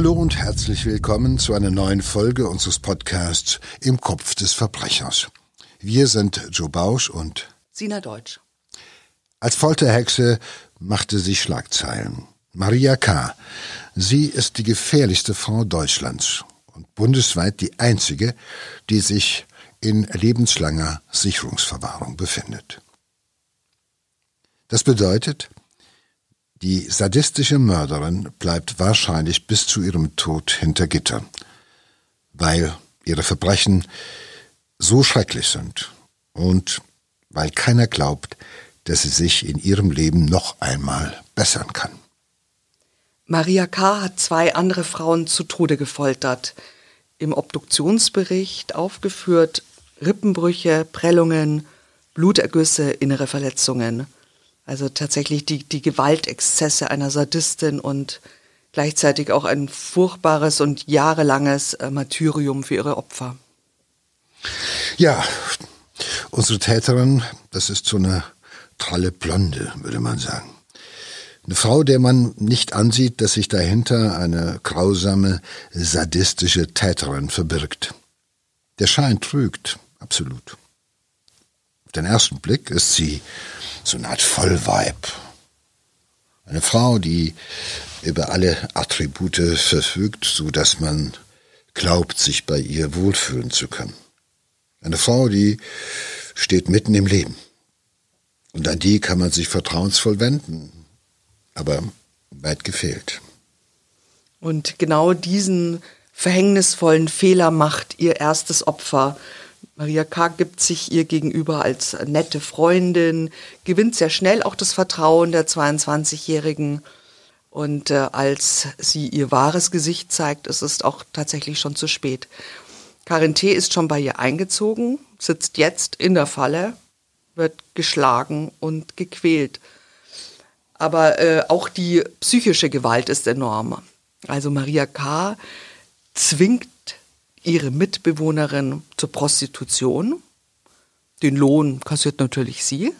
Hallo und herzlich willkommen zu einer neuen Folge unseres Podcasts Im Kopf des Verbrechers. Wir sind Joe Bausch und Sina Deutsch. Als Folterhexe machte sie Schlagzeilen. Maria K. Sie ist die gefährlichste Frau Deutschlands und bundesweit die einzige, die sich in lebenslanger Sicherungsverwahrung befindet. Das bedeutet, die sadistische Mörderin bleibt wahrscheinlich bis zu ihrem Tod hinter Gitter, weil ihre Verbrechen so schrecklich sind und weil keiner glaubt, dass sie sich in ihrem Leben noch einmal bessern kann. Maria K. hat zwei andere Frauen zu Tode gefoltert. Im Obduktionsbericht aufgeführt Rippenbrüche, Prellungen, Blutergüsse, innere Verletzungen. Also tatsächlich die, die Gewaltexzesse einer Sadistin und gleichzeitig auch ein furchtbares und jahrelanges äh, Martyrium für ihre Opfer. Ja, unsere Täterin, das ist so eine tralle Blonde, würde man sagen. Eine Frau, der man nicht ansieht, dass sich dahinter eine grausame, sadistische Täterin verbirgt. Der Schein trügt, absolut. Auf den ersten Blick ist sie so eine Art Vollweib. Eine Frau, die über alle Attribute verfügt, so dass man glaubt, sich bei ihr wohlfühlen zu können. Eine Frau, die steht mitten im Leben. Und an die kann man sich vertrauensvoll wenden. Aber weit gefehlt. Und genau diesen verhängnisvollen Fehler macht ihr erstes Opfer Maria K. gibt sich ihr gegenüber als nette Freundin, gewinnt sehr schnell auch das Vertrauen der 22-Jährigen. Und äh, als sie ihr wahres Gesicht zeigt, ist es auch tatsächlich schon zu spät. Karin T. ist schon bei ihr eingezogen, sitzt jetzt in der Falle, wird geschlagen und gequält. Aber äh, auch die psychische Gewalt ist enorm. Also Maria K. zwingt ihre Mitbewohnerin zur Prostitution. Den Lohn kassiert natürlich sie.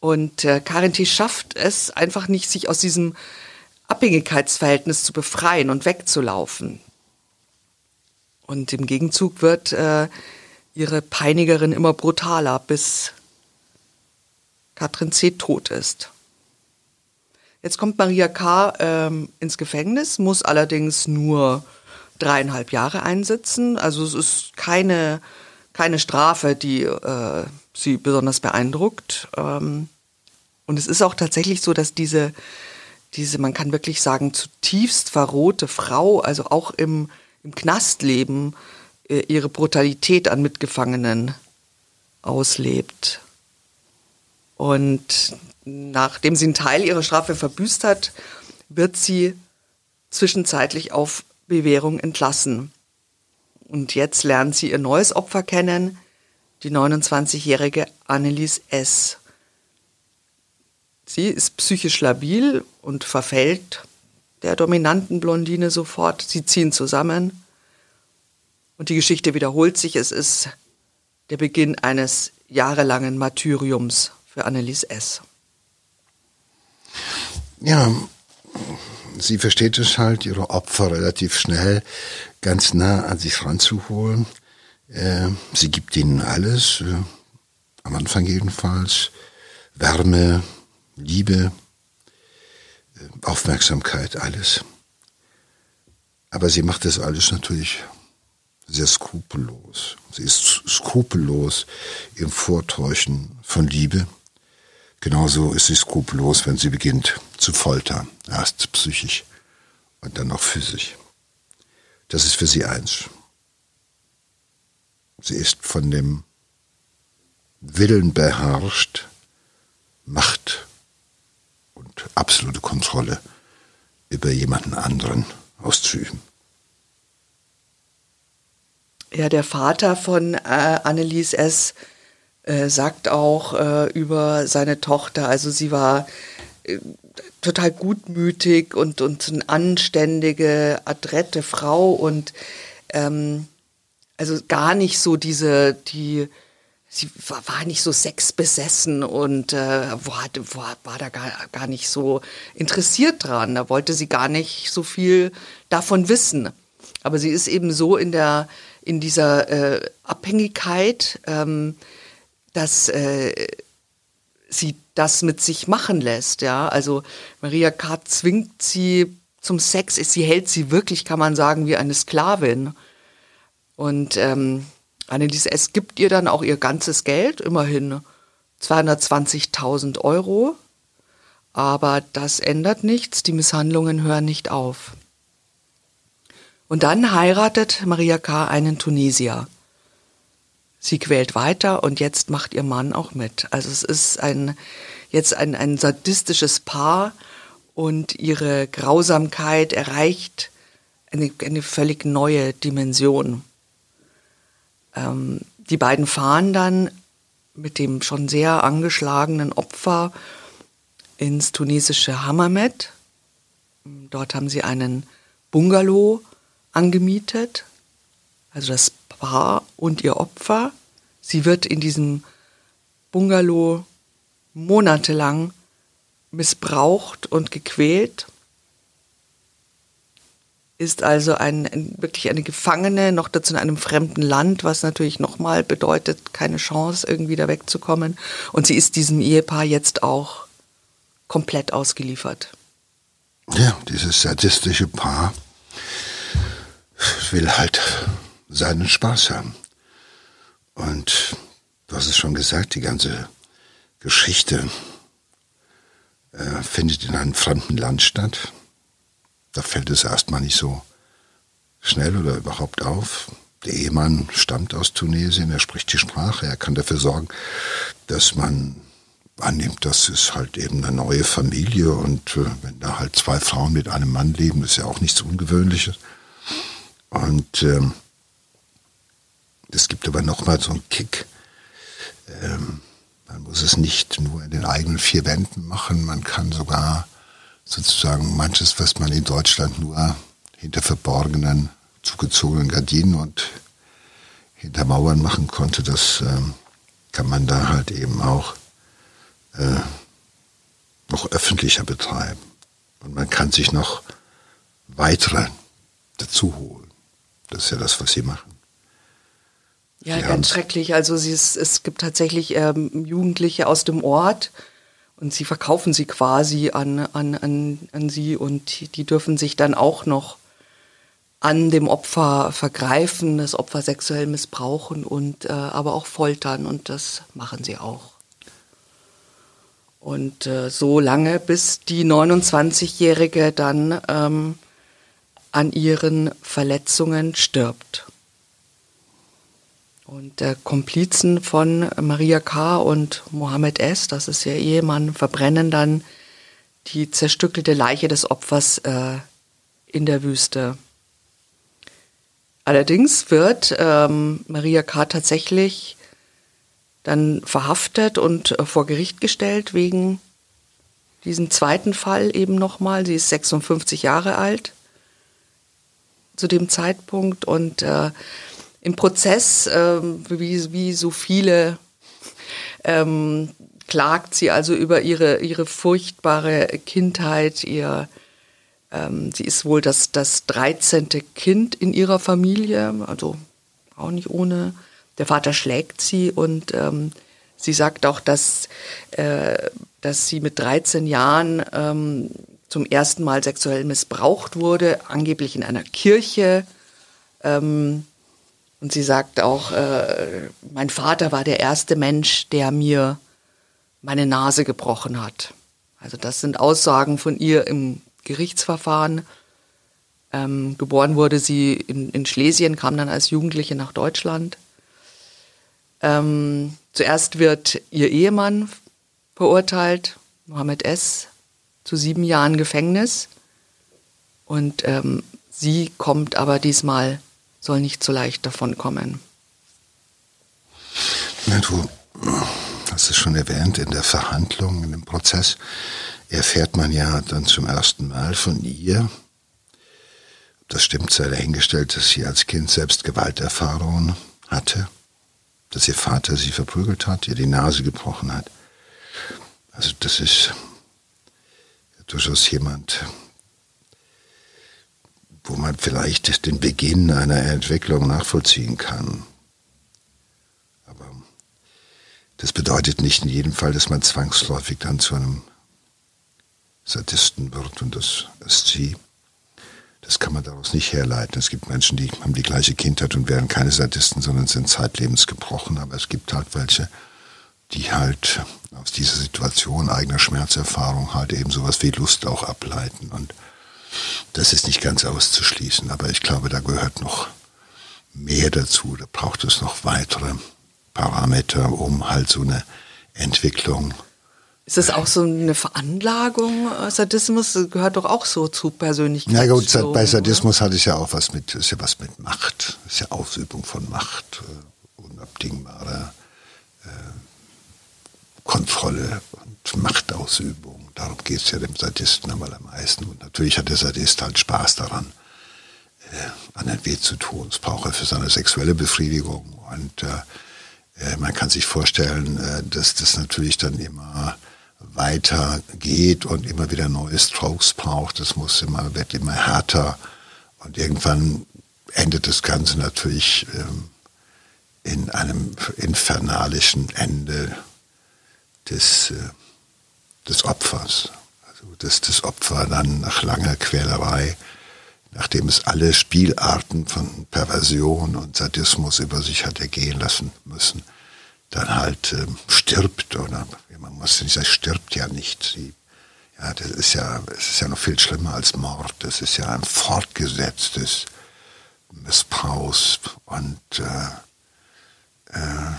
Und äh, Karin T. schafft es einfach nicht, sich aus diesem Abhängigkeitsverhältnis zu befreien und wegzulaufen. Und im Gegenzug wird äh, ihre Peinigerin immer brutaler, bis Katrin C. tot ist. Jetzt kommt Maria K. Ähm, ins Gefängnis, muss allerdings nur dreieinhalb Jahre einsitzen. Also es ist keine, keine Strafe, die äh, sie besonders beeindruckt. Ähm, und es ist auch tatsächlich so, dass diese, diese, man kann wirklich sagen, zutiefst verrohte Frau, also auch im, im Knastleben, äh, ihre Brutalität an Mitgefangenen auslebt. Und nachdem sie einen Teil ihrer Strafe verbüßt hat, wird sie zwischenzeitlich auf Bewährung entlassen. Und jetzt lernt sie ihr neues Opfer kennen, die 29-jährige Annelies S. Sie ist psychisch labil und verfällt der dominanten Blondine sofort. Sie ziehen zusammen und die Geschichte wiederholt sich. Es ist der Beginn eines jahrelangen Martyriums für Annelies S. Ja, sie versteht es halt, ihre Opfer relativ schnell ganz nah an sich ranzuholen. Äh, sie gibt ihnen alles, äh, am Anfang jedenfalls, Wärme, Liebe, äh, Aufmerksamkeit, alles. Aber sie macht das alles natürlich sehr skrupellos. Sie ist skrupellos im Vortäuschen von Liebe Genauso ist sie skrupellos, wenn sie beginnt zu foltern. Erst psychisch und dann noch physisch. Das ist für sie eins. Sie ist von dem Willen beherrscht, Macht und absolute Kontrolle über jemanden anderen auszuüben. Ja, der Vater von äh, Annelies S äh, sagt auch äh, über seine Tochter, also sie war äh, total gutmütig und, und eine anständige, adrette Frau und ähm, also gar nicht so diese, die, sie war, war nicht so sexbesessen und äh, war, war, war da gar, gar nicht so interessiert dran. Da wollte sie gar nicht so viel davon wissen. Aber sie ist eben so in der in dieser äh, Abhängigkeit, ähm, dass äh, sie das mit sich machen lässt. Ja, also Maria K. zwingt sie zum Sex. Sie hält sie wirklich, kann man sagen, wie eine Sklavin. Und ähm, Annelies S. gibt ihr dann auch ihr ganzes Geld, immerhin 220.000 Euro. Aber das ändert nichts, die Misshandlungen hören nicht auf. Und dann heiratet Maria K. einen Tunesier. Sie quält weiter und jetzt macht ihr Mann auch mit. Also es ist ein, jetzt ein, ein sadistisches Paar und ihre Grausamkeit erreicht eine, eine völlig neue Dimension. Ähm, die beiden fahren dann mit dem schon sehr angeschlagenen Opfer ins tunesische Hammamet. Dort haben sie einen Bungalow angemietet, also das Paar und ihr Opfer. Sie wird in diesem Bungalow monatelang missbraucht und gequält ist also ein, ein, wirklich eine Gefangene, noch dazu in einem fremden Land, was natürlich nochmal bedeutet, keine Chance, irgendwie da wegzukommen. Und sie ist diesem Ehepaar jetzt auch komplett ausgeliefert. Ja, dieses sadistische Paar will halt seinen Spaß haben. Und du hast es schon gesagt, die ganze Geschichte äh, findet in einem fremden Land statt da fällt es erstmal nicht so schnell oder überhaupt auf. Der Ehemann stammt aus Tunesien, er spricht die Sprache, er kann dafür sorgen, dass man annimmt, das ist halt eben eine neue Familie und äh, wenn da halt zwei Frauen mit einem Mann leben, ist ja auch nichts Ungewöhnliches. Und ähm, es gibt aber nochmal so einen Kick. Ähm, man muss es nicht nur in den eigenen vier Wänden machen, man kann sogar sozusagen manches, was man in Deutschland nur hinter verborgenen, zugezogenen Gardinen und hinter Mauern machen konnte, das ähm, kann man da halt eben auch äh, noch öffentlicher betreiben. Und man kann sich noch weitere dazu holen. Das ist ja das, was sie machen. Ja, sie ganz schrecklich. Also sie ist, es gibt tatsächlich ähm, Jugendliche aus dem Ort, und sie verkaufen sie quasi an, an, an, an sie und die, die dürfen sich dann auch noch an dem Opfer vergreifen, das Opfer sexuell missbrauchen und äh, aber auch foltern und das machen sie auch. Und äh, so lange, bis die 29-Jährige dann ähm, an ihren Verletzungen stirbt. Und der Komplizen von Maria K. und Mohammed S., das ist ihr Ehemann, verbrennen dann die zerstückelte Leiche des Opfers äh, in der Wüste. Allerdings wird ähm, Maria K. tatsächlich dann verhaftet und äh, vor Gericht gestellt wegen diesem zweiten Fall eben nochmal. Sie ist 56 Jahre alt zu dem Zeitpunkt und äh, im Prozess, ähm, wie, wie so viele, ähm, klagt sie also über ihre, ihre furchtbare Kindheit, ihr, ähm, sie ist wohl das, das 13. Kind in ihrer Familie, also auch nicht ohne. Der Vater schlägt sie und ähm, sie sagt auch, dass, äh, dass sie mit 13 Jahren ähm, zum ersten Mal sexuell missbraucht wurde, angeblich in einer Kirche. Ähm, und sie sagt auch, äh, mein Vater war der erste Mensch, der mir meine Nase gebrochen hat. Also das sind Aussagen von ihr im Gerichtsverfahren. Ähm, geboren wurde sie in, in, Schlesien, kam dann als Jugendliche nach Deutschland. Ähm, zuerst wird ihr Ehemann verurteilt, Mohammed S., zu sieben Jahren Gefängnis. Und ähm, sie kommt aber diesmal soll nicht so leicht davon kommen. Ja, du hast es schon erwähnt, in der Verhandlung, in dem Prozess erfährt man ja dann zum ersten Mal von ihr, das stimmt sei dahingestellt, dass sie als Kind selbst Gewalterfahrungen hatte. dass ihr Vater sie verprügelt hat, ihr die Nase gebrochen hat. Also das ist durchaus jemand, wo man vielleicht den Beginn einer Entwicklung nachvollziehen kann. Aber das bedeutet nicht in jedem Fall, dass man zwangsläufig dann zu einem Sadisten wird und das ist sie. Das kann man daraus nicht herleiten. Es gibt Menschen, die haben die gleiche Kindheit und wären keine Sadisten, sondern sind zeitlebens gebrochen. Aber es gibt halt welche, die halt aus dieser Situation eigener Schmerzerfahrung halt eben sowas wie Lust auch ableiten. Und das ist nicht ganz auszuschließen. Aber ich glaube, da gehört noch mehr dazu. Da braucht es noch weitere Parameter, um halt so eine Entwicklung ist das auch so eine Veranlagung? Äh, Sadismus gehört doch auch so zu Persönlichkeit. Na gut, bei Sadismus oder? hatte ich ja auch was mit, ist ja was mit Macht, ist ja Ausübung von Macht, äh, unabdingbare äh, Kontrolle und Machtausübung. Darum geht es ja dem Sadisten am meisten. Und natürlich hat der Sadist halt Spaß daran, äh, anderen weh zu tun. Das braucht er für seine sexuelle Befriedigung. Und äh, man kann sich vorstellen, dass das natürlich dann immer weiter geht und immer wieder neue Strokes braucht. Es muss immer, wird immer härter. Und irgendwann endet das Ganze natürlich ähm, in einem infernalischen Ende des, äh, des Opfers. Also dass das Opfer dann nach langer Quälerei, nachdem es alle Spielarten von Perversion und Sadismus über sich hat ergehen lassen müssen, dann halt ähm, stirbt oder man muss nicht sagen, stirbt ja nicht. Sie, ja, das ist ja, es ist ja noch viel schlimmer als Mord. Das ist ja ein fortgesetztes Missbrauchs und äh, äh,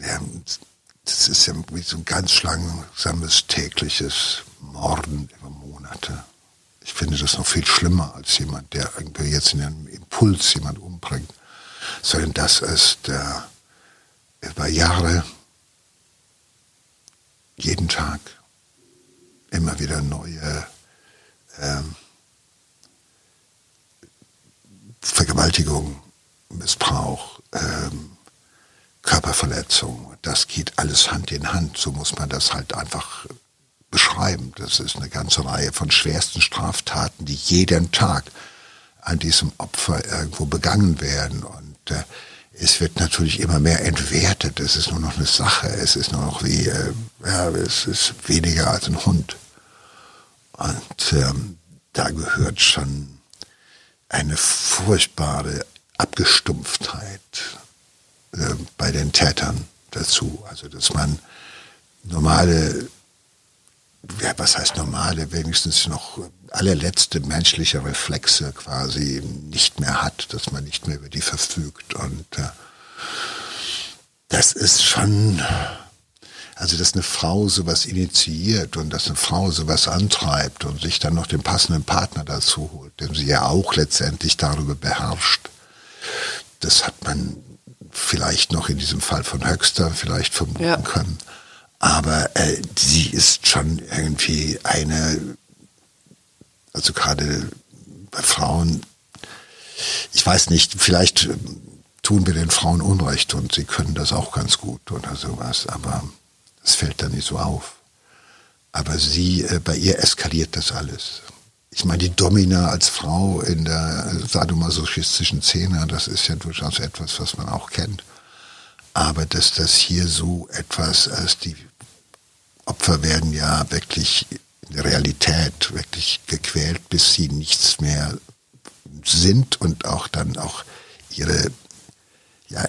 ja, das ist ja wie so ein ganz langsames tägliches Morden über Monate. Ich finde das noch viel schlimmer als jemand, der irgendwie jetzt in einem Impuls jemand umbringt, sondern das ist der über Jahre jeden Tag immer wieder neue ähm, Vergewaltigung, Missbrauch, ähm, Körperverletzung. Das geht alles Hand in Hand. So muss man das halt einfach beschreiben. Das ist eine ganze Reihe von schwersten Straftaten, die jeden Tag an diesem Opfer irgendwo begangen werden. Und äh, es wird natürlich immer mehr entwertet. Es ist nur noch eine Sache. Es ist nur noch wie, äh, ja, es ist weniger als ein Hund. Und ähm, da gehört schon eine furchtbare Abgestumpftheit äh, bei den Tätern dazu. Also, dass man normale, ja, was heißt normale, wenigstens noch allerletzte menschliche Reflexe quasi nicht mehr hat, dass man nicht mehr über die verfügt. Und äh, das ist schon, also dass eine Frau sowas initiiert und dass eine Frau sowas antreibt und sich dann noch den passenden Partner dazu holt, den sie ja auch letztendlich darüber beherrscht. Das hat man vielleicht noch in diesem Fall von Höxter vielleicht vermuten ja. können. Aber äh, sie ist schon irgendwie eine also gerade bei Frauen, ich weiß nicht, vielleicht ähm, tun wir den Frauen Unrecht und sie können das auch ganz gut oder sowas, aber es fällt dann nicht so auf. Aber sie, äh, bei ihr eskaliert das alles. Ich meine, die Domina als Frau in der sadomasochistischen Szene, das ist ja durchaus etwas, was man auch kennt. Aber dass das hier so etwas als die Opfer werden ja wirklich Realität wirklich gequält, bis sie nichts mehr sind und auch dann auch ihre, ja,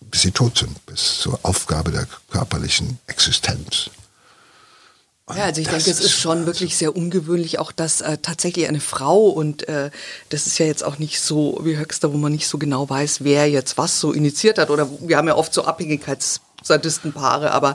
bis sie tot sind, bis zur Aufgabe der körperlichen Existenz. Und ja, also ich denke, es ist schon also wirklich sehr ungewöhnlich, auch dass äh, tatsächlich eine Frau und äh, das ist ja jetzt auch nicht so wie Höchster, wo man nicht so genau weiß, wer jetzt was so initiiert hat. Oder wir haben ja oft so Abhängigkeitssadistenpaare, aber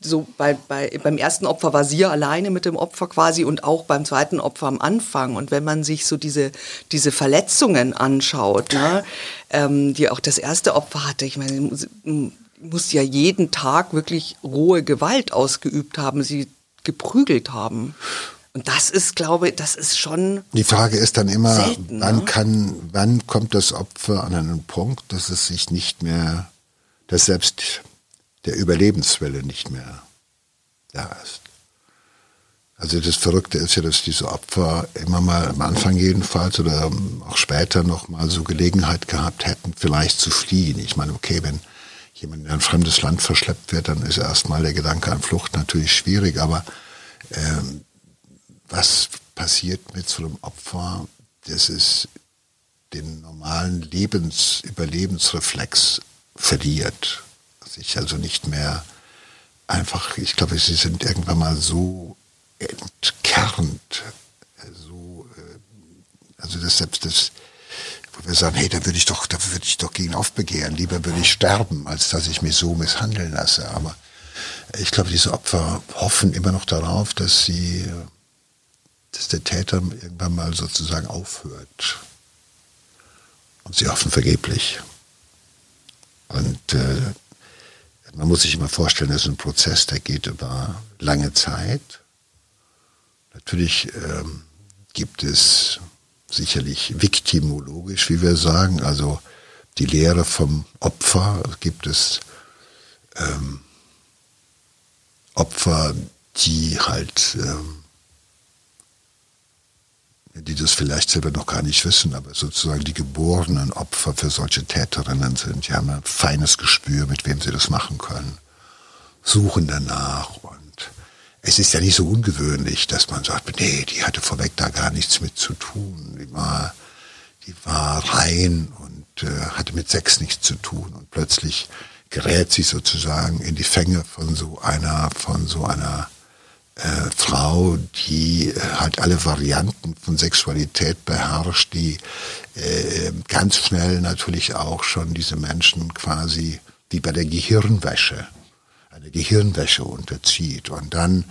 so bei, bei, beim ersten Opfer war sie ja alleine mit dem Opfer quasi und auch beim zweiten Opfer am Anfang. Und wenn man sich so diese, diese Verletzungen anschaut, ne, ähm, die auch das erste Opfer hatte, ich meine, sie muss ja jeden Tag wirklich rohe Gewalt ausgeübt haben, sie geprügelt haben. Und das ist, glaube ich, das ist schon. Die Frage ist dann immer, selten, wann ne? kann, wann kommt das Opfer an einen Punkt, dass es sich nicht mehr, dass selbst der Überlebenswille nicht mehr da ist. Also das Verrückte ist ja, dass diese Opfer immer mal am Anfang jedenfalls oder auch später noch mal so Gelegenheit gehabt hätten, vielleicht zu fliehen. Ich meine, okay, wenn jemand in ein fremdes Land verschleppt wird, dann ist erstmal der Gedanke an Flucht natürlich schwierig, aber ähm, was passiert mit so einem Opfer, das es den normalen Lebens Überlebensreflex verliert, sich also nicht mehr einfach, ich glaube, sie sind irgendwann mal so entkernt, so, äh, also das selbst das, wo wir sagen, hey, da würde ich doch, da würde ich doch gegen aufbegehren, lieber würde ich sterben, als dass ich mich so misshandeln lasse. Aber ich glaube, diese Opfer hoffen immer noch darauf, dass sie, dass der Täter irgendwann mal sozusagen aufhört. Und sie hoffen vergeblich. Und äh, man muss sich immer vorstellen, das ist ein Prozess, der geht über lange Zeit. Natürlich ähm, gibt es sicherlich viktimologisch, wie wir sagen, also die Lehre vom Opfer, gibt es ähm, Opfer, die halt, ähm, die das vielleicht selber noch gar nicht wissen, aber sozusagen die geborenen Opfer für solche Täterinnen sind. Die haben ein feines Gespür, mit wem sie das machen können, suchen danach und es ist ja nicht so ungewöhnlich, dass man sagt, nee, die hatte vorweg da gar nichts mit zu tun. Die war, die war rein und äh, hatte mit Sex nichts zu tun und plötzlich gerät sie sozusagen in die Fänge von so einer, von so einer äh, Frau, die äh, halt alle Varianten von Sexualität beherrscht, die äh, ganz schnell natürlich auch schon diese Menschen quasi wie bei der Gehirnwäsche Gehirnwäsche unterzieht. Und dann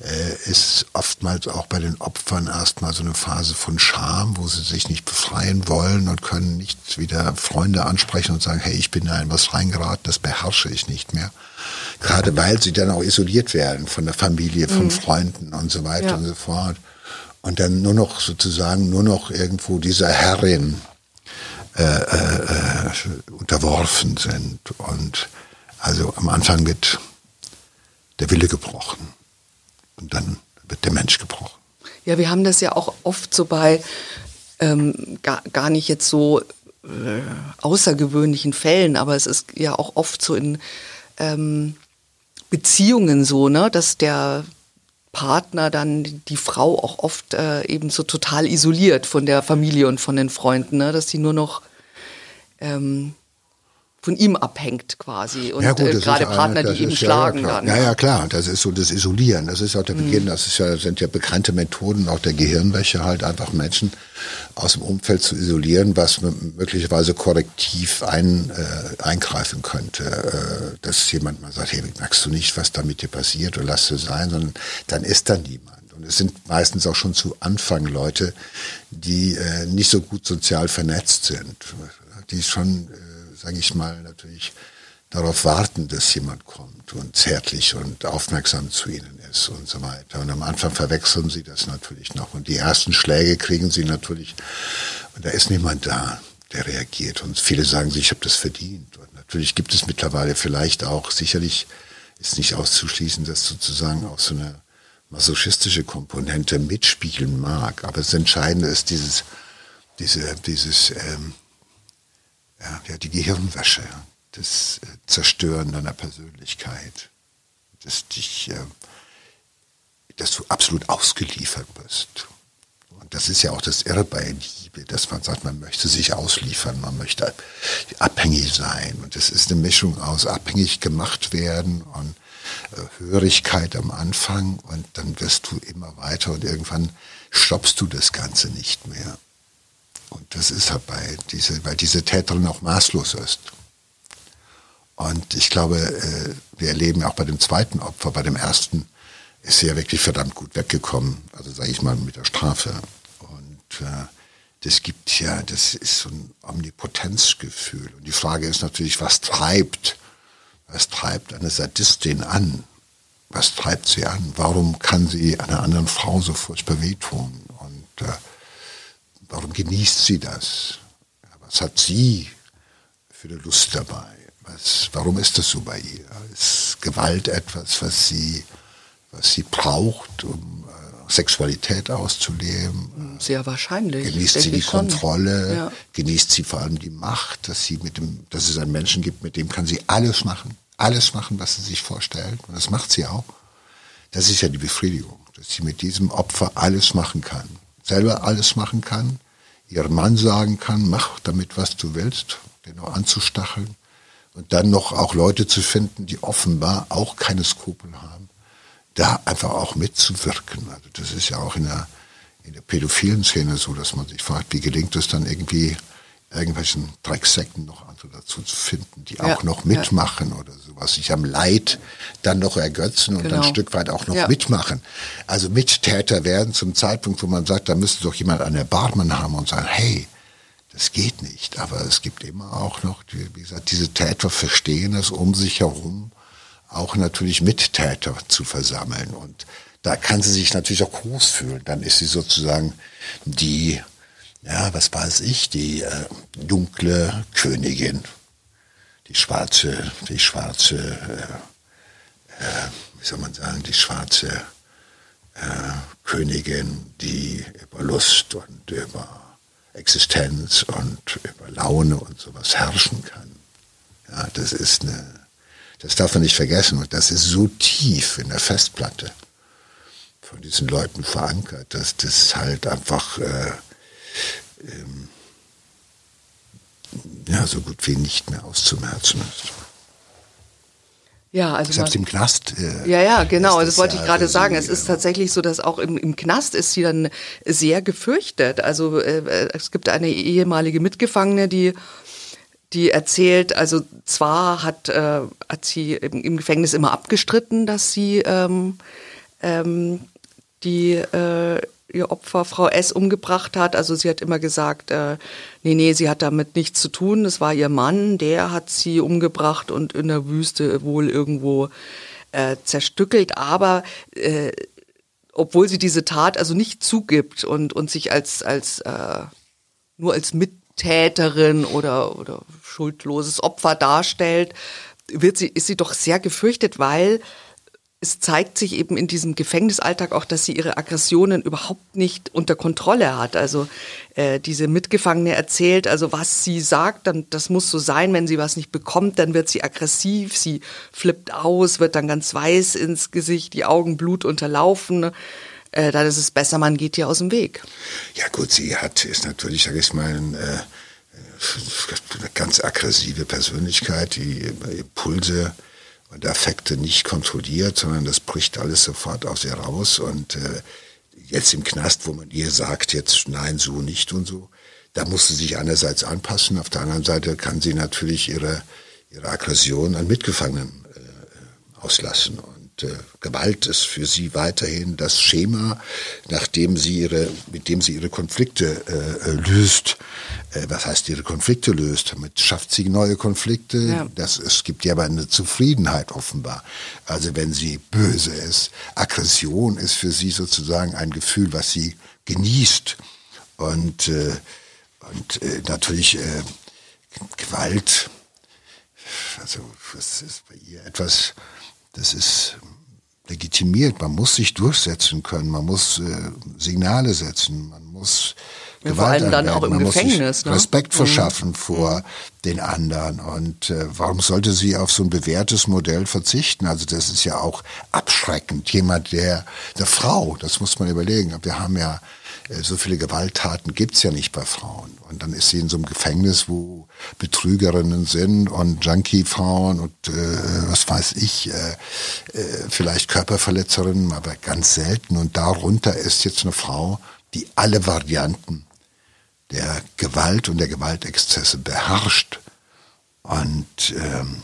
äh, ist oftmals auch bei den Opfern erstmal so eine Phase von Scham, wo sie sich nicht befreien wollen und können nicht wieder Freunde ansprechen und sagen, hey, ich bin da in was reingeraten, das beherrsche ich nicht mehr. Gerade weil sie dann auch isoliert werden von der Familie, von mhm. Freunden und so weiter ja. und so fort. Und dann nur noch sozusagen, nur noch irgendwo dieser Herrin äh, äh, äh unterworfen sind. Und also am Anfang wird der Wille gebrochen und dann wird der Mensch gebrochen. Ja, wir haben das ja auch oft so bei ähm, gar, gar nicht jetzt so äh, außergewöhnlichen Fällen, aber es ist ja auch oft so in ähm, Beziehungen so, ne, dass der Partner dann die Frau auch oft äh, eben so total isoliert von der Familie und von den Freunden, ne, dass sie nur noch ähm, von ihm abhängt quasi und ja, gut, äh, gerade Partner, die eben schlagen ja, dann. Ja, ja, klar, das ist so das Isolieren, das ist auch der Beginn, mhm. das ist ja, sind ja bekannte Methoden auch der Gehirnwäsche halt einfach Menschen aus dem Umfeld zu isolieren, was möglicherweise korrektiv ein, äh, eingreifen könnte, äh, dass jemand mal sagt, hey, merkst du nicht, was da mit dir passiert oder lass es sein, sondern dann ist da niemand. Und es sind meistens auch schon zu Anfang Leute, die äh, nicht so gut sozial vernetzt sind, die schon äh, sage ich mal, natürlich darauf warten, dass jemand kommt und zärtlich und aufmerksam zu ihnen ist und so weiter. Und am Anfang verwechseln sie das natürlich noch. Und die ersten Schläge kriegen sie natürlich, und da ist niemand da, der reagiert. Und viele sagen sich, ich habe das verdient. Und natürlich gibt es mittlerweile vielleicht auch, sicherlich ist nicht auszuschließen, dass sozusagen auch so eine masochistische Komponente mitspielen mag. Aber das Entscheidende ist dieses, diese, dieses ähm, ja, die Gehirnwäsche, das äh, Zerstören deiner Persönlichkeit, dass dich, äh, dass du absolut ausgeliefert bist. Und das ist ja auch das Irre bei Liebe, dass man sagt, man möchte sich ausliefern, man möchte abhängig sein. Und das ist eine Mischung aus abhängig gemacht werden und äh, Hörigkeit am Anfang und dann wirst du immer weiter und irgendwann stoppst du das Ganze nicht mehr. Und das ist halt bei diese, weil diese Täterin auch maßlos ist. Und ich glaube, äh, wir erleben auch bei dem zweiten Opfer, bei dem ersten ist sie ja wirklich verdammt gut weggekommen, also sage ich mal mit der Strafe. Und äh, das gibt ja, das ist so ein Omnipotenzgefühl. Und die Frage ist natürlich, was treibt, was treibt eine Sadistin an? Was treibt sie an? Warum kann sie einer anderen Frau so furchtbar wehtun? Und äh, warum genießt sie das? Was hat sie für eine Lust dabei? Was, warum ist das so bei ihr? Ist Gewalt etwas, was sie, was sie braucht, um äh, Sexualität auszuleben? Sehr wahrscheinlich. Genießt sie die Kontrolle? Ja. Genießt sie vor allem die Macht, dass sie mit dem, dass es einen Menschen gibt, mit dem kann sie alles machen, alles machen, was sie sich vorstellt. Und das macht sie auch. Das ist ja die Befriedigung, dass sie mit diesem Opfer alles machen kann, selber alles machen kann, ihrem Mann sagen kann, mach damit, was du willst, den nur anzustacheln und dann noch auch Leute zu finden, die offenbar auch keine Skrupel haben, da einfach auch mitzuwirken. Also das ist ja auch in der, in der pädophilen Szene so, dass man sich fragt, wie gelingt es dann irgendwie, irgendwelchen Drecksäcken noch andere dazu zu finden, die ja, auch noch mitmachen ja. oder sowas, sich am Leid dann noch ergötzen und genau. dann ein Stück weit auch noch ja. mitmachen. Also Mittäter werden zum Zeitpunkt, wo man sagt, da müsste doch jemand an der Bartmann haben und sagen, hey, das geht nicht. Aber es gibt immer auch noch, wie gesagt, diese Täter verstehen es, um sich herum auch natürlich Mittäter zu versammeln. Und da kann sie sich natürlich auch groß fühlen. Dann ist sie sozusagen die, ja, was weiß ich, die äh, dunkle Königin, die schwarze, die schwarze, äh, äh, wie soll man sagen, die schwarze äh, Königin, die über Lust und über Existenz und über Laune und sowas herrschen kann. Ja, das ist eine, das darf man nicht vergessen und das ist so tief in der Festplatte von diesen Leuten verankert, dass das halt einfach äh, ähm, ja, so gut wie nicht mehr auszumerzen ist. Ja, also selbst im Knast. Äh, ja, ja, genau. Das, das wollte ich gerade sagen. Es ist tatsächlich so, dass auch im, im Knast ist sie dann sehr gefürchtet. Also äh, es gibt eine ehemalige Mitgefangene, die die erzählt, also zwar hat, äh, hat sie im, im Gefängnis immer abgestritten, dass sie ähm, ähm, die äh, ihr Opfer Frau S umgebracht hat. Also sie hat immer gesagt, äh, nee, nee, sie hat damit nichts zu tun. Das war ihr Mann, der hat sie umgebracht und in der Wüste wohl irgendwo äh, zerstückelt. Aber äh, obwohl sie diese Tat also nicht zugibt und, und sich als, als äh, nur als Mittäterin oder, oder schuldloses Opfer darstellt, wird sie, ist sie doch sehr gefürchtet, weil es zeigt sich eben in diesem Gefängnisalltag auch, dass sie ihre Aggressionen überhaupt nicht unter Kontrolle hat. Also äh, diese Mitgefangene erzählt, also was sie sagt, dann das muss so sein, wenn sie was nicht bekommt, dann wird sie aggressiv, sie flippt aus, wird dann ganz weiß ins Gesicht, die Augen blutunterlaufen. Äh, dann ist es besser, man geht ihr aus dem Weg. Ja gut, sie hat, ist natürlich, sag ich mal, ein, äh, eine ganz aggressive Persönlichkeit, die Impulse und Affekte nicht kontrolliert, sondern das bricht alles sofort aus ihr raus. Und äh, jetzt im Knast, wo man ihr sagt, jetzt nein, so nicht und so, da muss sie sich einerseits anpassen, auf der anderen Seite kann sie natürlich ihre, ihre Aggression an Mitgefangenen äh, auslassen. Und äh, Gewalt ist für sie weiterhin das Schema, nachdem sie ihre, mit dem sie ihre Konflikte äh, äh löst. Äh, was heißt ihre Konflikte löst? Damit schafft sie neue Konflikte. Ja. Das, es gibt ja aber eine Zufriedenheit offenbar. Also wenn sie böse ist, Aggression ist für sie sozusagen ein Gefühl, was sie genießt. Und, äh, und äh, natürlich äh, Gewalt, also das ist bei ihr etwas, das ist legitimiert. Man muss sich durchsetzen können, man muss äh, Signale setzen, man muss ja, Gewalt vor allem dann auch im man Gefängnis. Ne? Respekt mhm. verschaffen mhm. vor den anderen. Und äh, warum sollte sie auf so ein bewährtes Modell verzichten? Also das ist ja auch abschreckend. Jemand, der, der Frau, das muss man überlegen. Wir haben ja so viele Gewalttaten gibt's ja nicht bei Frauen. Und dann ist sie in so einem Gefängnis, wo Betrügerinnen sind und Junkie-Frauen und äh, was weiß ich, äh, äh, vielleicht Körperverletzerinnen, aber ganz selten. Und darunter ist jetzt eine Frau, die alle Varianten der Gewalt und der Gewaltexzesse beherrscht. Und ähm,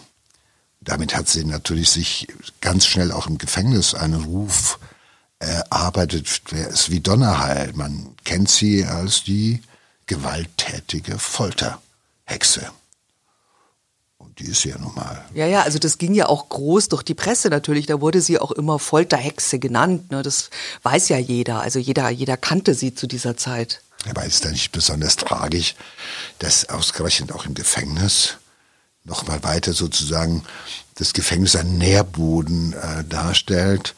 damit hat sie natürlich sich ganz schnell auch im Gefängnis einen Ruf erarbeitet, der ist wie Donnerhall. Man kennt sie als die gewalttätige Folterhexe. Und die ist ja normal. Ja, ja, also das ging ja auch groß durch die Presse natürlich. Da wurde sie auch immer Folterhexe genannt. Ne? Das weiß ja jeder. Also jeder, jeder kannte sie zu dieser Zeit. Aber ist da nicht besonders tragisch, dass ausgerechnet auch im Gefängnis noch mal weiter sozusagen das Gefängnis einen Nährboden äh, darstellt,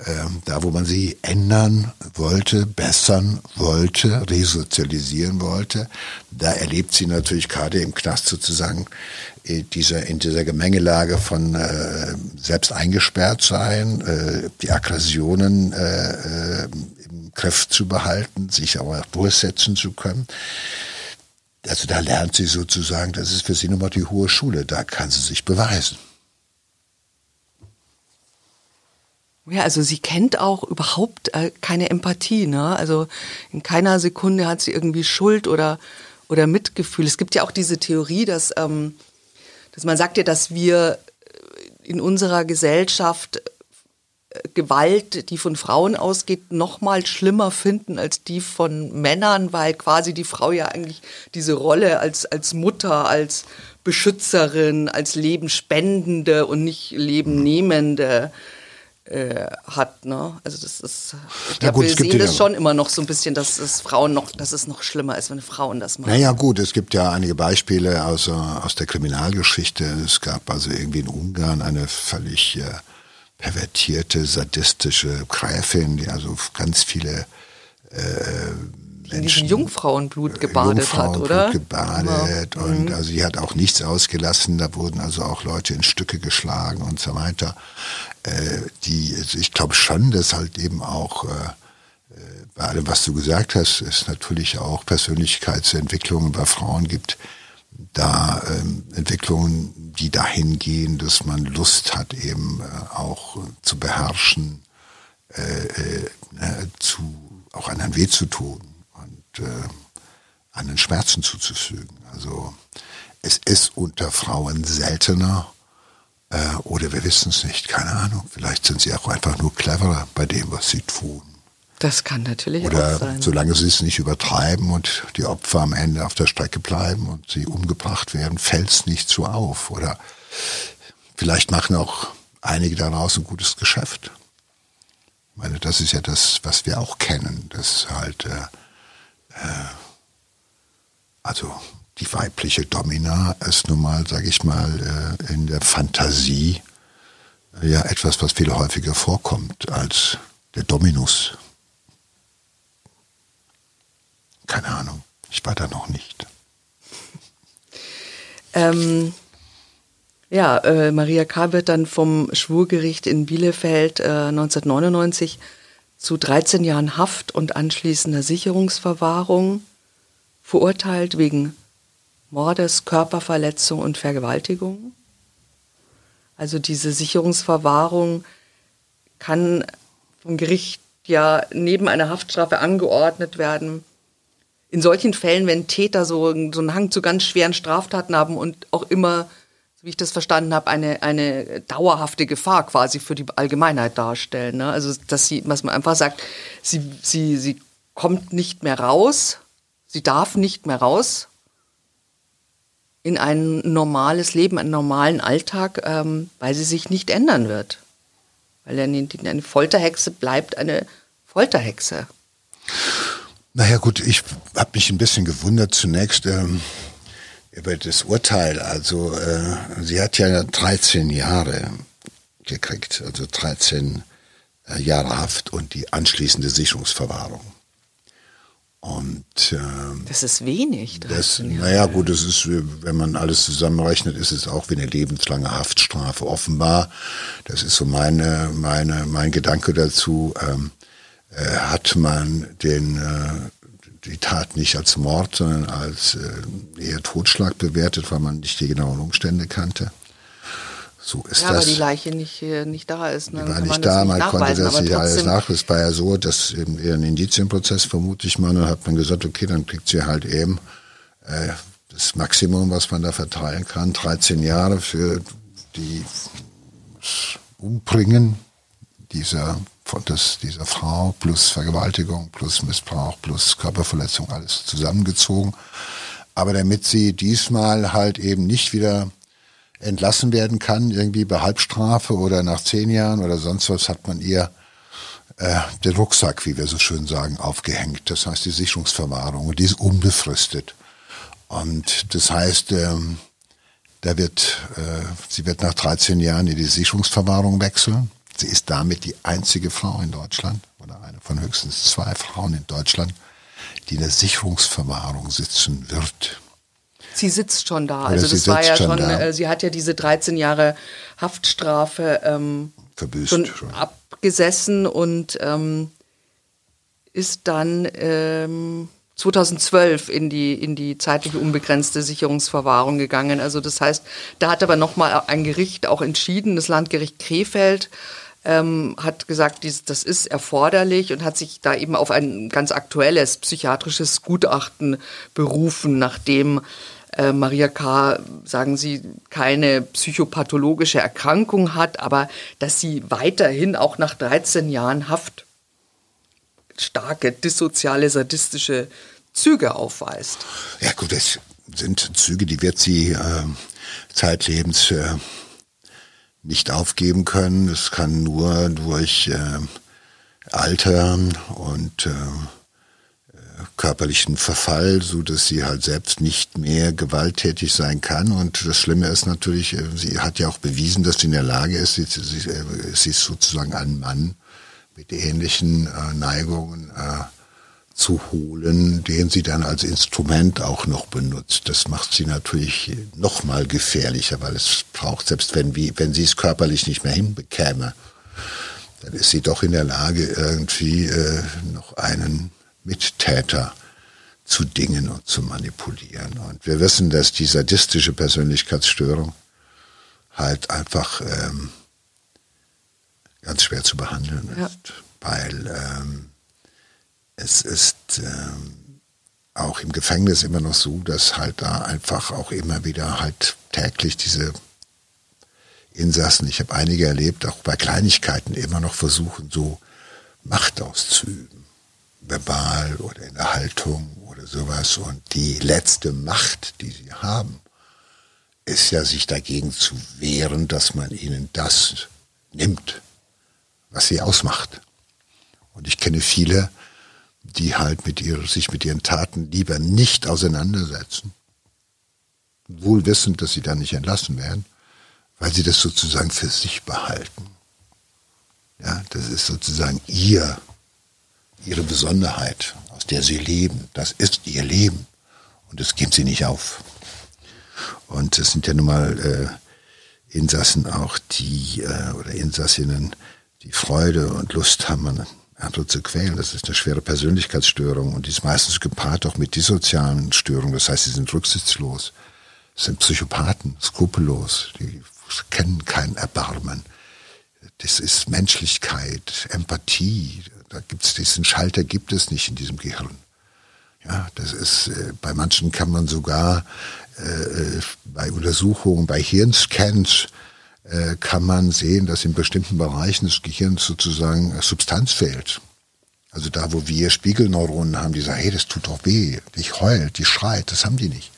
äh, da wo man sie ändern wollte, bessern wollte, resozialisieren wollte. Da erlebt sie natürlich gerade im Knast sozusagen äh, dieser, in dieser Gemengelage von äh, selbst eingesperrt sein, äh, die Aggressionen äh, äh, im Griff zu behalten, sich aber durchsetzen zu können. Also da lernt sie sozusagen, das ist für sie nochmal die hohe Schule, da kann sie sich beweisen. Ja, also sie kennt auch überhaupt äh, keine Empathie, ne? Also in keiner Sekunde hat sie irgendwie Schuld oder, oder Mitgefühl. Es gibt ja auch diese Theorie, dass, ähm, dass man sagt ja, dass wir in unserer Gesellschaft Gewalt, die von Frauen ausgeht, noch mal schlimmer finden als die von Männern, weil quasi die Frau ja eigentlich diese Rolle als, als Mutter, als Beschützerin, als Lebenspendende und nicht Lebennehmende äh, hat. Ne? Also das ist, ich glaube, wir sehen das schon immer noch so ein bisschen, dass es Frauen noch, dass es noch schlimmer ist, wenn Frauen das machen. Naja gut, es gibt ja einige Beispiele aus, aus der Kriminalgeschichte. Es gab also irgendwie in Ungarn eine völlig äh, pervertierte, sadistische Gräfin, die also ganz viele äh, Menschen, Jungfrauenblut gebadet Jungfrauenblut hat, oder? gebadet ja. und mhm. also sie hat auch nichts ausgelassen. Da wurden also auch Leute in Stücke geschlagen und so weiter. Äh, die, also ich glaube schon, dass halt eben auch äh, äh, bei allem, was du gesagt hast, es natürlich auch Persönlichkeitsentwicklungen bei Frauen gibt, da ähm, Entwicklungen, die dahin gehen, dass man Lust hat, eben äh, auch zu beherrschen, äh, äh, ne, zu, auch anderen weh zu tun äh, einen Schmerzen zuzufügen. Also es ist unter Frauen seltener äh, oder wir wissen es nicht, keine Ahnung. Vielleicht sind sie auch einfach nur cleverer bei dem, was sie tun. Das kann natürlich Oder auch sein. solange sie es nicht übertreiben und die Opfer am Ende auf der Strecke bleiben und sie umgebracht werden, fällt es nicht so auf. Oder vielleicht machen auch einige daraus ein gutes Geschäft. Ich meine, das ist ja das, was wir auch kennen, dass halt, äh, also die weibliche Domina ist nun mal, sage ich mal, äh, in der Fantasie äh, ja etwas, was viel häufiger vorkommt als der Dominus. Keine Ahnung. Ich war da noch nicht. Ähm, ja, äh, Maria K. wird dann vom Schwurgericht in Bielefeld äh, 1999 zu 13 Jahren Haft und anschließender Sicherungsverwahrung verurteilt wegen Mordes, Körperverletzung und Vergewaltigung. Also diese Sicherungsverwahrung kann vom Gericht ja neben einer Haftstrafe angeordnet werden, in solchen Fällen, wenn Täter so, so einen Hang zu ganz schweren Straftaten haben und auch immer, wie ich das verstanden habe, eine, eine dauerhafte Gefahr quasi für die Allgemeinheit darstellen. Ne? Also, dass sie, was man einfach sagt, sie, sie, sie kommt nicht mehr raus, sie darf nicht mehr raus in ein normales Leben, einen normalen Alltag, ähm, weil sie sich nicht ändern wird. Weil eine, eine Folterhexe bleibt eine Folterhexe. Naja gut, ich habe mich ein bisschen gewundert zunächst ähm, über das Urteil. Also äh, sie hat ja 13 Jahre gekriegt, also 13 äh, Jahre Haft und die anschließende Sicherungsverwahrung. Und ähm, das ist wenig. Das, naja, gut, das ist, wenn man alles zusammenrechnet, ist es auch wie eine lebenslange Haftstrafe. Offenbar, das ist so meine, meine, mein Gedanke dazu. Ähm, äh, hat man den, äh, die Tat nicht als Mord, sondern als äh, eher Totschlag bewertet, weil man nicht die genauen Umstände kannte. So ist ja, das. aber die Leiche nicht, nicht da ist. Ne? Die war nicht da, man, konnte das nicht alles nach. Es war ja so, dass eben eher ein Indizienprozess, vermute ich mal, dann hat man gesagt, okay, dann kriegt sie halt eben äh, das Maximum, was man da verteilen kann, 13 Jahre für die Umbringen dieser von das, dieser Frau plus Vergewaltigung plus Missbrauch plus Körperverletzung alles zusammengezogen. Aber damit sie diesmal halt eben nicht wieder entlassen werden kann, irgendwie bei Halbstrafe oder nach zehn Jahren oder sonst was, hat man ihr äh, den Rucksack, wie wir so schön sagen, aufgehängt. Das heißt die Sicherungsverwahrung die ist unbefristet. Und das heißt, ähm, da wird, äh, sie wird nach 13 Jahren in die Sicherungsverwahrung wechseln. Sie ist damit die einzige Frau in Deutschland oder eine von höchstens zwei Frauen in Deutschland, die in der Sicherungsverwahrung sitzen wird. Sie sitzt schon da. Oder also das war ja schon, äh, sie hat ja diese 13 Jahre Haftstrafe ähm, Verbüßt schon, schon, abgesessen und ähm, ist dann ähm, 2012 in die, in die zeitliche unbegrenzte Sicherungsverwahrung gegangen. Also das heißt, da hat aber nochmal ein Gericht auch entschieden, das Landgericht Krefeld, ähm, hat gesagt, dies, das ist erforderlich und hat sich da eben auf ein ganz aktuelles psychiatrisches Gutachten berufen, nachdem äh, Maria K., sagen Sie, keine psychopathologische Erkrankung hat, aber dass sie weiterhin auch nach 13 Jahren Haft starke dissoziale, sadistische Züge aufweist. Ja gut, das sind Züge, die wird sie äh, zeitlebens äh, nicht aufgeben können. Es kann nur durch äh, Alter und äh, körperlichen Verfall, so dass sie halt selbst nicht mehr gewalttätig sein kann. Und das Schlimme ist natürlich, äh, sie hat ja auch bewiesen, dass sie in der Lage ist, sie, sie, äh, sie ist sozusagen ein Mann mit ähnlichen äh, Neigungen äh, zu holen, den sie dann als Instrument auch noch benutzt. Das macht sie natürlich noch mal gefährlicher, weil es braucht, selbst wenn, wie, wenn sie es körperlich nicht mehr hinbekäme, dann ist sie doch in der Lage, irgendwie äh, noch einen Mittäter zu dingen und zu manipulieren. Und wir wissen, dass die sadistische Persönlichkeitsstörung halt einfach ähm, ganz schwer zu behandeln ist, ja. weil ähm, es ist ähm, auch im Gefängnis immer noch so, dass halt da einfach auch immer wieder halt täglich diese Insassen, ich habe einige erlebt, auch bei Kleinigkeiten immer noch versuchen, so Macht auszuüben verbal oder in der Haltung oder sowas. Und die letzte Macht, die sie haben, ist ja, sich dagegen zu wehren, dass man ihnen das nimmt, was sie ausmacht. Und ich kenne viele, die halt mit ihr, sich mit ihren Taten lieber nicht auseinandersetzen, wohl wissend, dass sie dann nicht entlassen werden, weil sie das sozusagen für sich behalten. Ja, das ist sozusagen ihr ihre Besonderheit, aus der sie leben. Das ist ihr Leben. Und das geben sie nicht auf. Und es sind ja nun mal äh, Insassen auch, die, äh, oder Insassinnen, die Freude und Lust haben, an andere zu quälen. Das ist eine schwere Persönlichkeitsstörung und die ist meistens gepaart auch mit dissozialen Störungen. Das heißt, sie sind rücksichtslos, sind Psychopathen, skrupellos, die kennen kein Erbarmen. Das ist Menschlichkeit, Empathie, da gibt's diesen Schalter gibt es nicht in diesem Gehirn. Ja, das ist äh, bei manchen kann man sogar äh, bei Untersuchungen, bei Hirnscans äh, kann man sehen, dass in bestimmten Bereichen des Gehirns sozusagen Substanz fehlt. Also da, wo wir Spiegelneuronen haben, die sagen, hey, das tut doch weh, die heult, die schreit, das haben die nicht.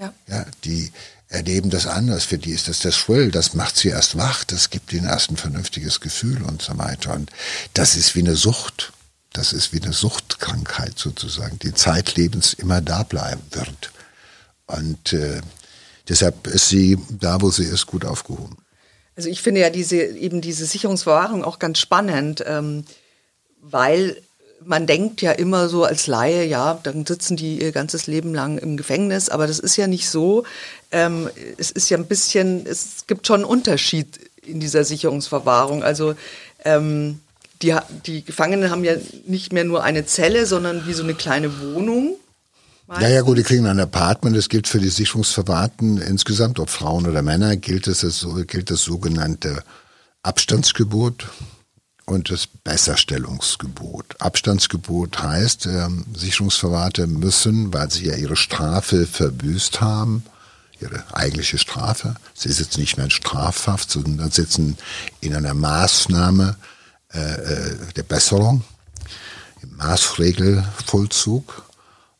Ja. ja die erleben das anders. Für die ist das der Thrill, das macht sie erst wach, das gibt ihnen erst ein vernünftiges Gefühl und so weiter. Und das ist wie eine Sucht. Das ist wie eine Suchtkrankheit sozusagen, die zeitlebens immer da bleiben wird. Und äh, deshalb ist sie da, wo sie ist, gut aufgehoben. Also ich finde ja diese eben diese Sicherungsverwahrung auch ganz spannend, ähm, weil man denkt ja immer so als Laie, ja, dann sitzen die ihr ganzes Leben lang im Gefängnis, aber das ist ja nicht so. Ähm, es ist ja ein bisschen, es gibt schon einen Unterschied in dieser Sicherungsverwahrung. Also ähm, die, die Gefangenen haben ja nicht mehr nur eine Zelle, sondern wie so eine kleine Wohnung. Meistens. Ja, ja, gut, die kriegen ein Apartment. Das gilt für die Sicherungsverwahrten insgesamt, ob Frauen oder Männer, gilt das, gilt das sogenannte Abstandsgebot und das Besserstellungsgebot. Abstandsgebot heißt, ähm, Sicherungsverwahrte müssen, weil sie ja ihre Strafe verbüßt haben, ihre eigentliche Strafe, sie sitzen nicht mehr in Strafhaft, sondern sitzen in einer Maßnahme äh, äh der Besserung, im Maßregelvollzug.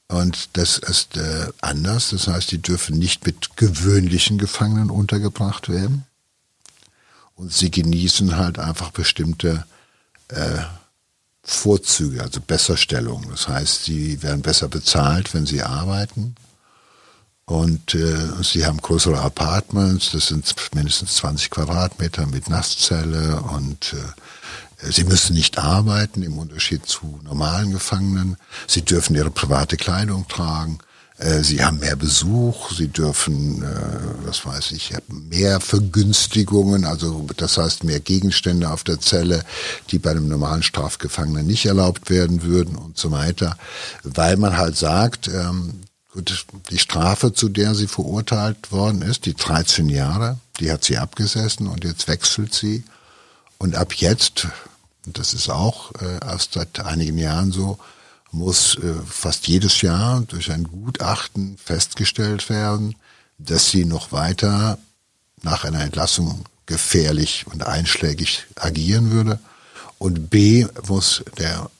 Und das ist äh, anders. Das heißt, die dürfen nicht mit gewöhnlichen Gefangenen untergebracht werden. Und sie genießen halt einfach bestimmte äh, Vorzüge, also Besserstellung. Das heißt, sie werden besser bezahlt, wenn sie arbeiten. Und äh, sie haben größere Apartments, das sind mindestens 20 Quadratmeter mit Nasszelle und äh, sie müssen nicht arbeiten im Unterschied zu normalen Gefangenen. Sie dürfen ihre private Kleidung tragen. Äh, sie haben mehr Besuch, sie dürfen, äh, was weiß ich, mehr Vergünstigungen, also das heißt mehr Gegenstände auf der Zelle, die bei einem normalen Strafgefangenen nicht erlaubt werden würden und so weiter, weil man halt sagt, ähm, gut, die Strafe, zu der sie verurteilt worden ist, die 13 Jahre, die hat sie abgesessen und jetzt wechselt sie und ab jetzt, und das ist auch äh, erst seit einigen Jahren so, muss äh, fast jedes Jahr durch ein Gutachten festgestellt werden, dass sie noch weiter nach einer Entlassung gefährlich und einschlägig agieren würde. Und B muss der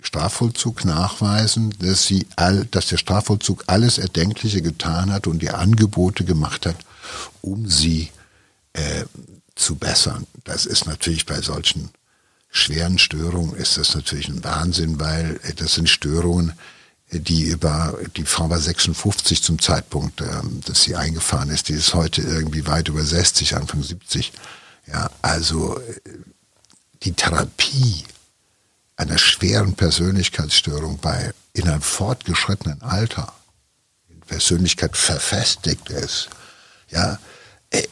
Strafvollzug nachweisen, dass sie all, dass der Strafvollzug alles Erdenkliche getan hat und die Angebote gemacht hat, um sie äh, zu bessern. Das ist natürlich bei solchen schweren Störungen ist das natürlich ein Wahnsinn, weil äh, das sind Störungen, äh, die über, die Frau war 56 zum Zeitpunkt, ähm, dass sie eingefahren ist, die ist heute irgendwie weit über 60, Anfang 70. Ja, also äh, die Therapie einer schweren Persönlichkeitsstörung bei in einem fortgeschrittenen Alter, in Persönlichkeit verfestigt ist, ja,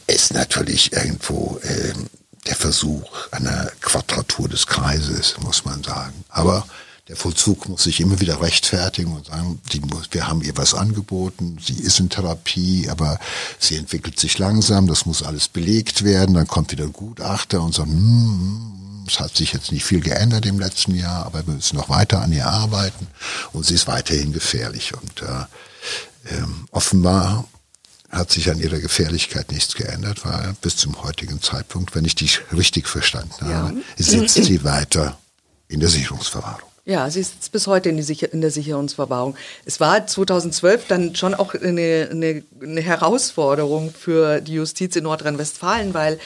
ist natürlich irgendwo ähm, der Versuch einer Quadratur des Kreises, muss man sagen. Aber der Vollzug muss sich immer wieder rechtfertigen und sagen, muss, wir haben ihr was angeboten, sie ist in Therapie, aber sie entwickelt sich langsam, das muss alles belegt werden, dann kommt wieder ein Gutachter und sagt, hm, hm, es hat sich jetzt nicht viel geändert im letzten Jahr, aber wir müssen noch weiter an ihr arbeiten und sie ist weiterhin gefährlich. Und äh, ähm, offenbar hat sich an ihrer Gefährlichkeit nichts geändert, weil bis zum heutigen Zeitpunkt, wenn ich dich richtig verstanden ja. habe, sitzt sie weiter in der Sicherungsverwahrung. Ja, sie sitzt bis heute in, in der Sicherungsverwahrung. Es war 2012 dann schon auch eine, eine, eine Herausforderung für die Justiz in Nordrhein-Westfalen, weil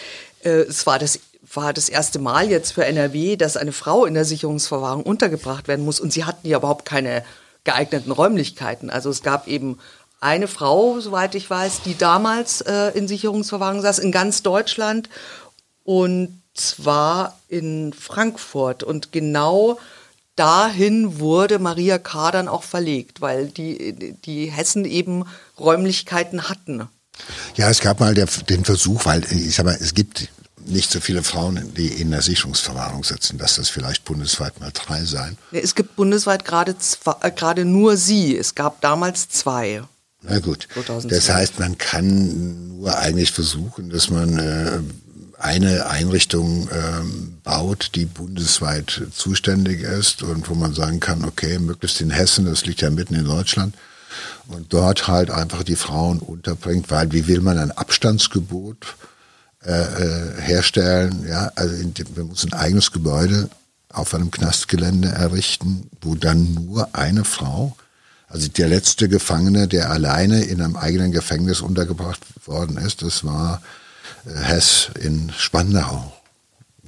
äh, es war das war das erste Mal jetzt für NRW, dass eine Frau in der Sicherungsverwahrung untergebracht werden muss. Und sie hatten ja überhaupt keine geeigneten Räumlichkeiten. Also es gab eben eine Frau, soweit ich weiß, die damals äh, in Sicherungsverwahrung saß, in ganz Deutschland und zwar in Frankfurt. Und genau dahin wurde Maria K. dann auch verlegt, weil die, die Hessen eben Räumlichkeiten hatten. Ja, es gab mal der, den Versuch, weil ich sag mal, es gibt nicht so viele Frauen, die in der Sicherungsverwahrung sitzen, dass das vielleicht bundesweit mal drei sein. Es gibt bundesweit gerade äh, gerade nur sie. Es gab damals zwei. Na gut. 2002. Das heißt, man kann nur eigentlich versuchen, dass man äh, eine Einrichtung ähm, baut, die bundesweit zuständig ist und wo man sagen kann, okay, möglichst in Hessen, das liegt ja mitten in Deutschland, und dort halt einfach die Frauen unterbringt, weil wie will man ein Abstandsgebot äh, äh herstellen? Ja, also in wir müssen ein eigenes Gebäude auf einem Knastgelände errichten, wo dann nur eine Frau also der letzte Gefangene, der alleine in einem eigenen Gefängnis untergebracht worden ist, das war äh, Hess in Spandau.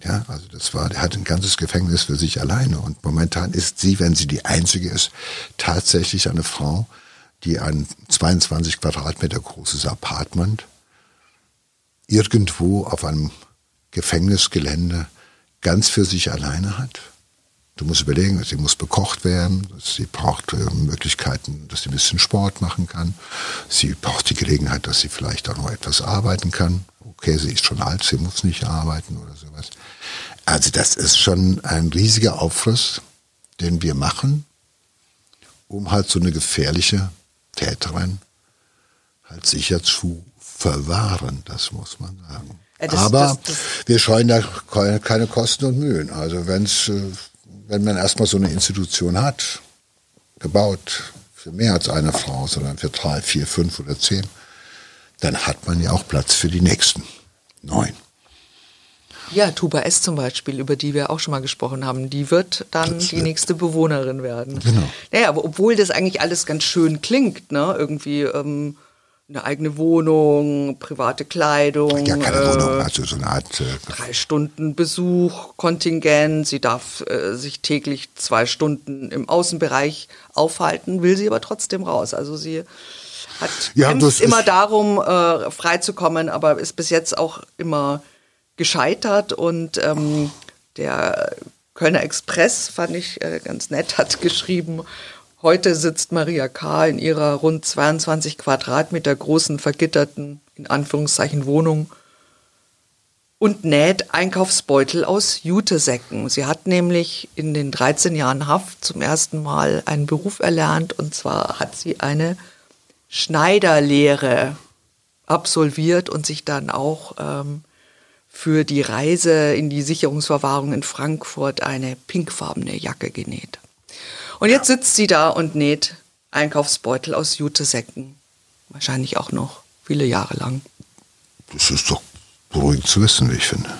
Ja, also das war, der hat ein ganzes Gefängnis für sich alleine. Und momentan ist sie, wenn sie die einzige ist, tatsächlich eine Frau, die ein 22 Quadratmeter großes Apartment irgendwo auf einem Gefängnisgelände ganz für sich alleine hat. Du musst überlegen, sie muss bekocht werden, sie braucht äh, Möglichkeiten, dass sie ein bisschen Sport machen kann. Sie braucht die Gelegenheit, dass sie vielleicht auch noch etwas arbeiten kann. Okay, sie ist schon alt, sie muss nicht arbeiten oder sowas. Also das ist schon ein riesiger Aufriss, den wir machen, um halt so eine gefährliche Täterin halt sicher zu verwahren, das muss man sagen. Äh, das, Aber das, das, wir scheuen da keine Kosten und Mühen. Also wenn es äh, wenn man erstmal so eine Institution hat, gebaut für mehr als eine Frau, sondern für drei, vier, fünf oder zehn, dann hat man ja auch Platz für die nächsten neun. Ja, Tuba S zum Beispiel, über die wir auch schon mal gesprochen haben, die wird dann das die nächste Bewohnerin werden. Genau. Naja, aber obwohl das eigentlich alles ganz schön klingt, ne? Irgendwie ähm, eine eigene Wohnung, private Kleidung. Ja, keine äh, Wohnung, also so eine Art. Äh, drei Stunden Besuch, Kontingent. Sie darf äh, sich täglich zwei Stunden im Außenbereich aufhalten, will sie aber trotzdem raus. Also sie hat ja, immer darum, äh, freizukommen, aber ist bis jetzt auch immer gescheitert und ähm, der Kölner Express, fand ich äh, ganz nett, hat geschrieben, heute sitzt Maria K. in ihrer rund 22 Quadratmeter großen, vergitterten, in Anführungszeichen, Wohnung und näht Einkaufsbeutel aus Jutesäcken. Sie hat nämlich in den 13 Jahren Haft zum ersten Mal einen Beruf erlernt und zwar hat sie eine Schneiderlehre absolviert und sich dann auch ähm, für die Reise in die Sicherungsverwahrung in Frankfurt eine pinkfarbene Jacke genäht. Und jetzt sitzt sie da und näht Einkaufsbeutel aus Jutesäcken. Wahrscheinlich auch noch viele Jahre lang. Das ist doch beruhigend zu wissen, wie ich finde.